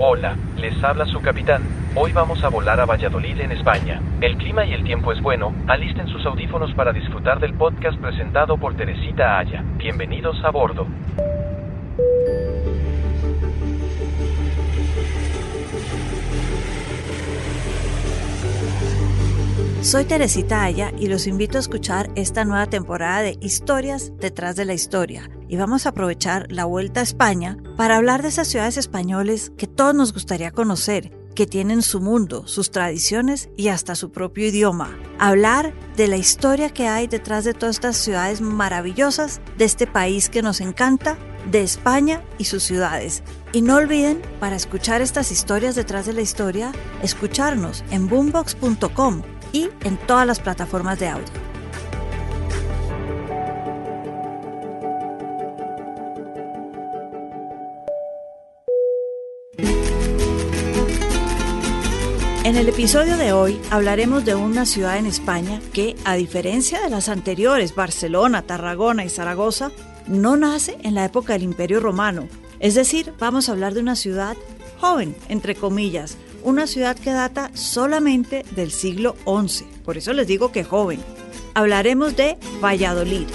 Hola, les habla su capitán. Hoy vamos a volar a Valladolid en España. El clima y el tiempo es bueno. Alisten sus audífonos para disfrutar del podcast presentado por Teresita Aya. Bienvenidos a bordo. Soy Teresita Aya y los invito a escuchar esta nueva temporada de Historias detrás de la historia. Y vamos a aprovechar la vuelta a España para hablar de esas ciudades españoles que todos nos gustaría conocer, que tienen su mundo, sus tradiciones y hasta su propio idioma. Hablar de la historia que hay detrás de todas estas ciudades maravillosas de este país que nos encanta, de España y sus ciudades. Y no olviden, para escuchar estas historias detrás de la historia, escucharnos en boombox.com y en todas las plataformas de audio. En el episodio de hoy hablaremos de una ciudad en España que, a diferencia de las anteriores, Barcelona, Tarragona y Zaragoza, no nace en la época del Imperio Romano. Es decir, vamos a hablar de una ciudad joven, entre comillas, una ciudad que data solamente del siglo XI. Por eso les digo que joven. Hablaremos de Valladolid.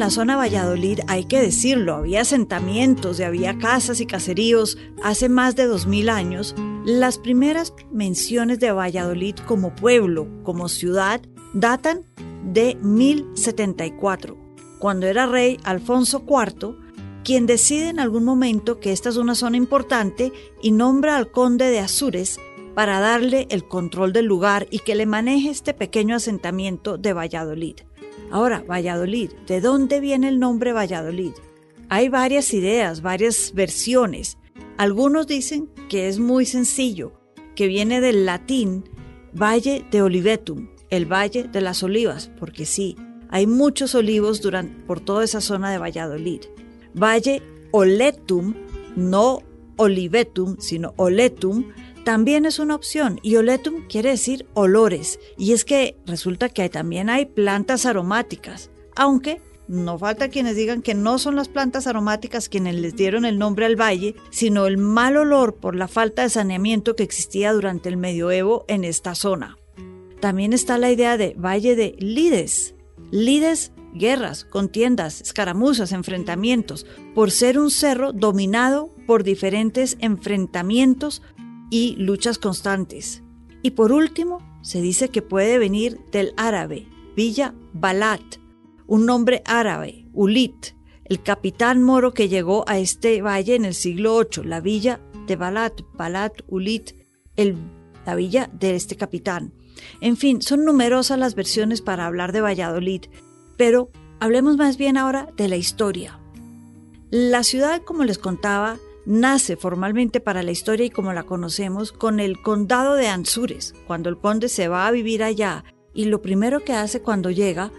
La zona Valladolid hay que decirlo, había asentamientos y había casas y caseríos hace más de 2000 años, las primeras menciones de Valladolid como pueblo, como ciudad, datan de 1074, cuando era rey Alfonso IV, quien decide en algún momento que esta es una zona importante y nombra al conde de Azures para darle el control del lugar y que le maneje este pequeño asentamiento de Valladolid. Ahora, Valladolid, ¿de dónde viene el nombre Valladolid? Hay varias ideas, varias versiones. Algunos dicen que es muy sencillo, que viene del latín Valle de Olivetum, el Valle de las Olivas, porque sí, hay muchos olivos durante, por toda esa zona de Valladolid. Valle Oletum, no Olivetum, sino Oletum, también es una opción y Oletum quiere decir olores y es que resulta que también hay plantas aromáticas, aunque no falta quienes digan que no son las plantas aromáticas quienes les dieron el nombre al valle, sino el mal olor por la falta de saneamiento que existía durante el medioevo en esta zona. También está la idea de Valle de Lides. Lides, guerras, contiendas, escaramuzas, enfrentamientos, por ser un cerro dominado por diferentes enfrentamientos y luchas constantes. Y por último, se dice que puede venir del árabe, Villa Balat, un nombre árabe, Ulit, el capitán moro que llegó a este valle en el siglo VIII, la villa de Balat, Balat Ulit, el, la villa de este capitán. En fin, son numerosas las versiones para hablar de Valladolid, pero hablemos más bien ahora de la historia. La ciudad, como les contaba, nace formalmente para la historia y como la conocemos con el condado de Ansures, cuando el conde se va a vivir allá y lo primero que hace cuando llega,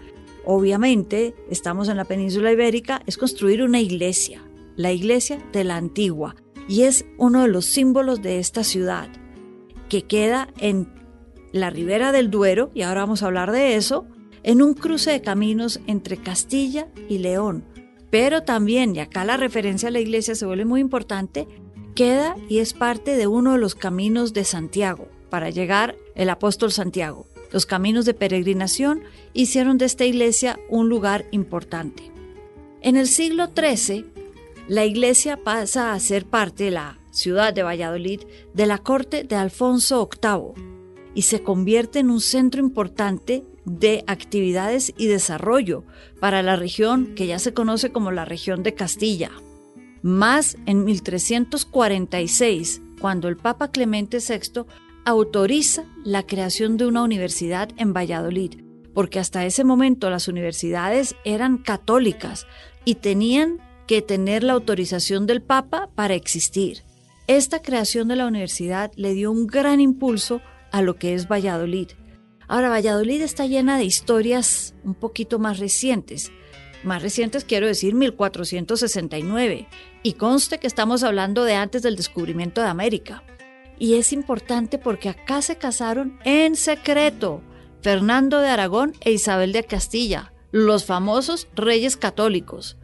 obviamente estamos en la península ibérica, es construir una iglesia, la iglesia de la antigua, y es uno de los símbolos de esta ciudad, que queda en la ribera del Duero, y ahora vamos a hablar de eso, en un cruce de caminos entre Castilla y León. Pero también, y acá la referencia a la iglesia se vuelve muy importante, queda y es parte de uno de los caminos de Santiago para llegar el apóstol Santiago. Los caminos de peregrinación hicieron de esta iglesia un lugar importante. En el siglo XIII, la iglesia pasa a ser parte de la ciudad de Valladolid de la corte de Alfonso VIII y se convierte en un centro importante de actividades y desarrollo para la región que ya se conoce como la región de Castilla. Más en 1346, cuando el Papa Clemente VI autoriza la creación de una universidad en Valladolid, porque hasta ese momento las universidades eran católicas y tenían que tener la autorización del Papa para existir. Esta creación de la universidad le dio un gran impulso a lo que es Valladolid. Ahora, Valladolid está llena de historias un poquito más recientes. Más recientes quiero decir 1469. Y conste que estamos hablando de antes del descubrimiento de América. Y es importante porque acá se casaron en secreto Fernando de Aragón e Isabel de Castilla, los famosos reyes católicos.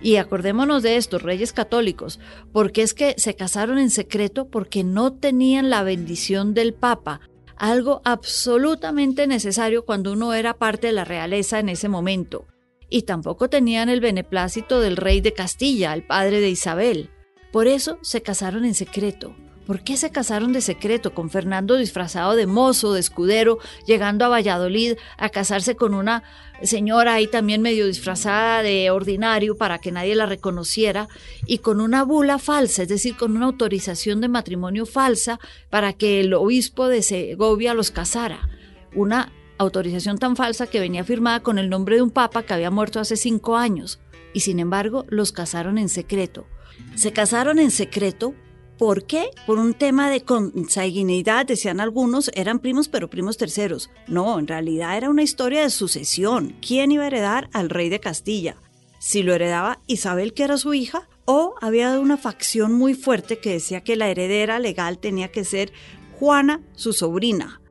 Y acordémonos de estos reyes católicos, porque es que se casaron en secreto porque no tenían la bendición del Papa, algo absolutamente necesario cuando uno era parte de la realeza en ese momento. Y tampoco tenían el beneplácito del rey de Castilla, el padre de Isabel. Por eso se casaron en secreto. ¿Por qué se casaron de secreto con Fernando disfrazado de mozo, de escudero, llegando a Valladolid a casarse con una señora ahí también medio disfrazada de ordinario para que nadie la reconociera y con una bula falsa, es decir, con una autorización de matrimonio falsa para que el obispo de Segovia los casara? Una autorización tan falsa que venía firmada con el nombre de un papa que había muerto hace cinco años y sin embargo los casaron en secreto. Se casaron en secreto ¿Por qué? Por un tema de consanguinidad, decían algunos, eran primos pero primos terceros. No, en realidad era una historia de sucesión. ¿Quién iba a heredar al rey de Castilla? Si lo heredaba Isabel, que era su hija, o había una facción muy fuerte que decía que la heredera legal tenía que ser Juana, su sobrina.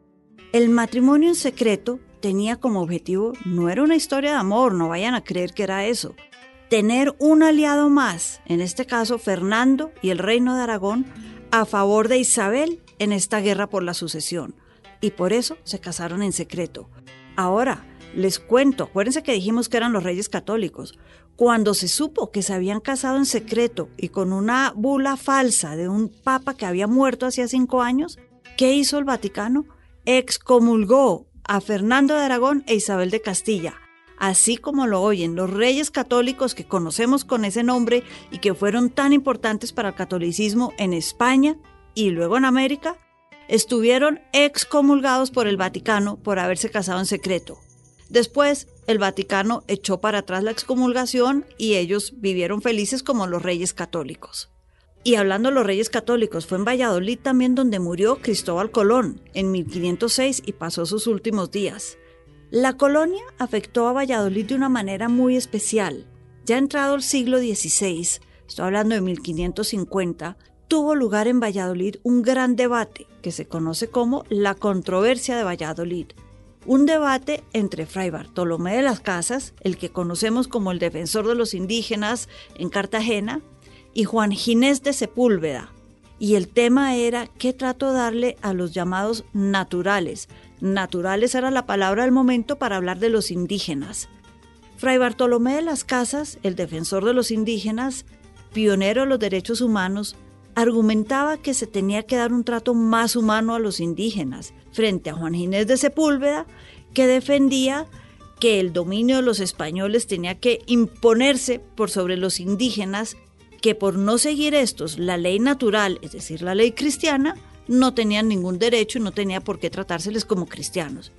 El matrimonio en secreto tenía como objetivo, no era una historia de amor, no vayan a creer que era eso, tener un aliado más, en este caso Fernando y el reino de Aragón, a favor de Isabel en esta guerra por la sucesión. Y por eso se casaron en secreto. Ahora, les cuento, acuérdense que dijimos que eran los reyes católicos. Cuando se supo que se habían casado en secreto y con una bula falsa de un papa que había muerto hacía cinco años, ¿qué hizo el Vaticano? Excomulgó a Fernando de Aragón e Isabel de Castilla así como lo oyen, los reyes católicos que conocemos con ese nombre y que fueron tan importantes para el catolicismo en España y luego en América, estuvieron excomulgados por el Vaticano por haberse casado en secreto. Después, el Vaticano echó para atrás la excomulgación y ellos vivieron felices como los reyes católicos. Y hablando de los reyes católicos, fue en Valladolid también donde murió Cristóbal Colón en 1506 y pasó sus últimos días. La colonia afectó a Valladolid de una manera muy especial. Ya entrado el siglo XVI, estoy hablando de 1550, tuvo lugar en Valladolid un gran debate que se conoce como la controversia de Valladolid. Un debate entre Fray Bartolomé de las Casas, el que conocemos como el defensor de los indígenas en Cartagena, y Juan Ginés de Sepúlveda. Y el tema era qué trato darle a los llamados naturales, Naturales era la palabra del momento para hablar de los indígenas. Fray Bartolomé de las Casas, el defensor de los indígenas, pionero de los derechos humanos, argumentaba que se tenía que dar un trato más humano a los indígenas, frente a Juan Ginés de Sepúlveda, que defendía que el dominio de los españoles tenía que imponerse por sobre los indígenas, que por no seguir estos la ley natural, es decir, la ley cristiana, no tenían ningún derecho y no tenía por qué tratárseles como cristianos.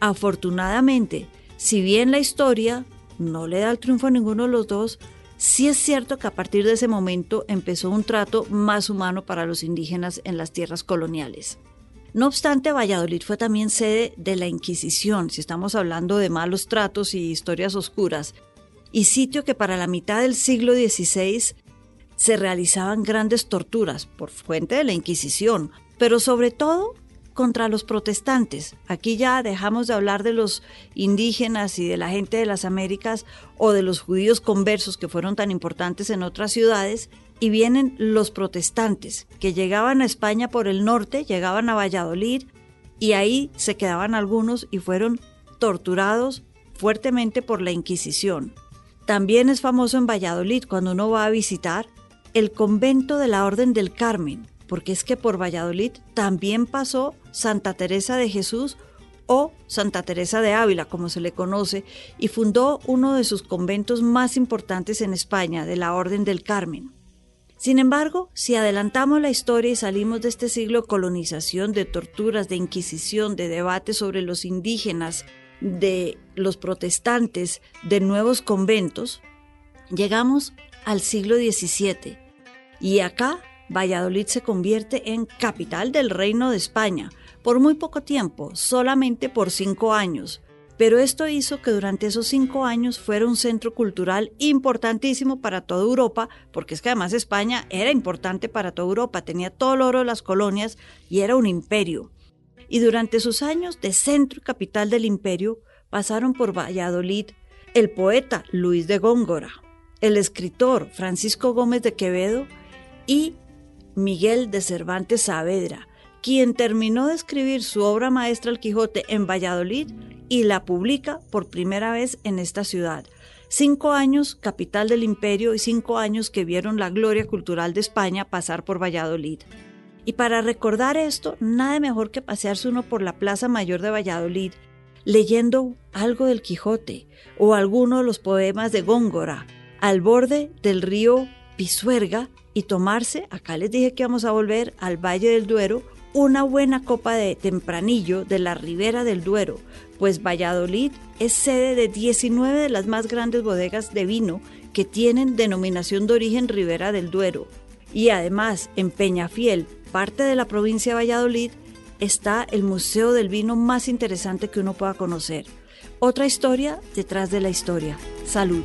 Afortunadamente, si bien la historia no le da el triunfo a ninguno de los dos, sí es cierto que a partir de ese momento empezó un trato más humano para los indígenas en las tierras coloniales. No obstante, Valladolid fue también sede de la Inquisición, si estamos hablando de malos tratos y historias oscuras, y sitio que para la mitad del siglo XVI se realizaban grandes torturas por fuente de la Inquisición, pero sobre todo contra los protestantes. Aquí ya dejamos de hablar de los indígenas y de la gente de las Américas o de los judíos conversos que fueron tan importantes en otras ciudades y vienen los protestantes que llegaban a España por el norte, llegaban a Valladolid y ahí se quedaban algunos y fueron torturados fuertemente por la Inquisición. También es famoso en Valladolid cuando uno va a visitar el convento de la Orden del Carmen, porque es que por Valladolid también pasó Santa Teresa de Jesús o Santa Teresa de Ávila, como se le conoce, y fundó uno de sus conventos más importantes en España, de la Orden del Carmen. Sin embargo, si adelantamos la historia y salimos de este siglo de colonización, de torturas, de inquisición, de debate sobre los indígenas, de los protestantes, de nuevos conventos, llegamos al siglo XVII y acá Valladolid se convierte en capital del Reino de España por muy poco tiempo, solamente por cinco años, pero esto hizo que durante esos cinco años fuera un centro cultural importantísimo para toda Europa, porque es que además España era importante para toda Europa, tenía todo el oro de las colonias y era un imperio. Y durante sus años de centro y capital del imperio pasaron por Valladolid el poeta Luis de Góngora, el escritor Francisco Gómez de Quevedo y Miguel de Cervantes Saavedra, quien terminó de escribir su obra maestra El Quijote en Valladolid y la publica por primera vez en esta ciudad. Cinco años capital del imperio y cinco años que vieron la gloria cultural de España pasar por Valladolid. Y para recordar esto, nada mejor que pasearse uno por la Plaza Mayor de Valladolid, leyendo algo del Quijote o alguno de los poemas de Góngora, al borde del río Pisuerga y tomarse, acá les dije que vamos a volver al Valle del Duero, una buena copa de tempranillo de la ribera del Duero, pues Valladolid es sede de 19 de las más grandes bodegas de vino que tienen denominación de origen Ribera del Duero. Y además, en Peñafiel, parte de la provincia de Valladolid, está el Museo del Vino más interesante que uno pueda conocer. Otra historia detrás de la historia. Salud.